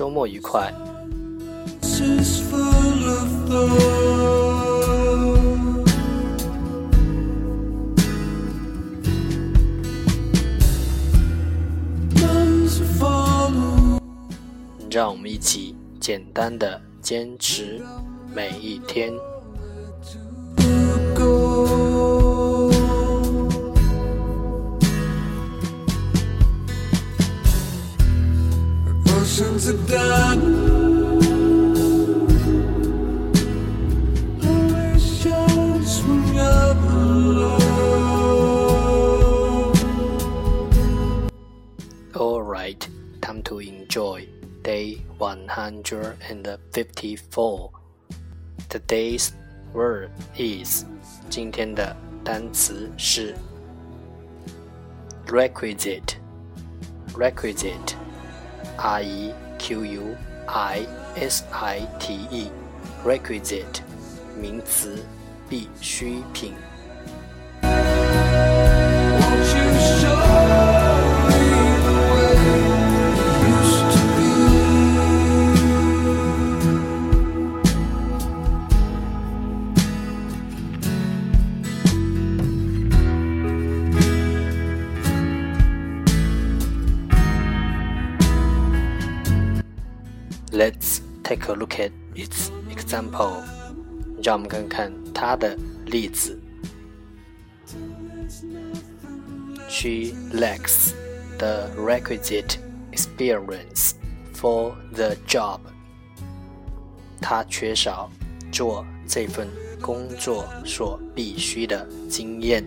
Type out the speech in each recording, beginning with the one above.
周末愉快。让我们一起简单的坚持每一天。Alright, time to enjoy day 154. Today's word is 今天的单词是 requisite requisite r e q u i s i t e requisite 名词必需品 Let's take a look at its example. 让我们看看它的例子。She lacks the requisite experience for the job. 她缺少做这份工作所必须的经验。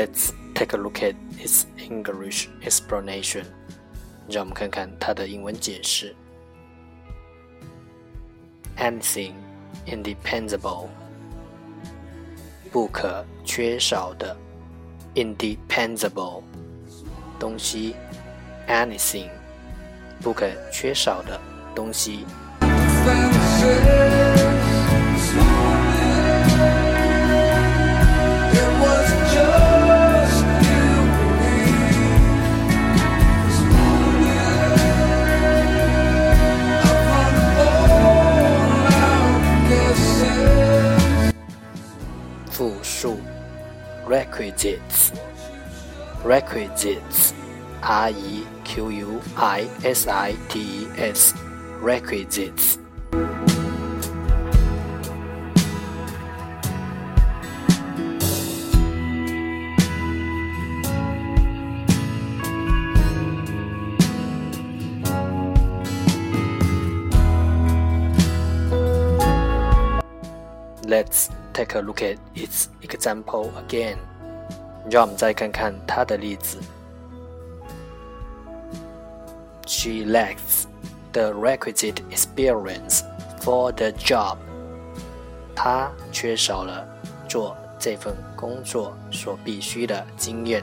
Let's take a look at its English explanation. 让我们看看它的英文解释。Anything independable，不可缺少的；independable，东西；anything，不可缺少的东西。 Requisites. Requisites. R e q u i s i t e s. Requisites. Let's take a look at its example again. 让我们再看看它的例子。She lacks the requisite experience for the job. 她缺少了做这份工作所必须的经验。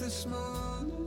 this morning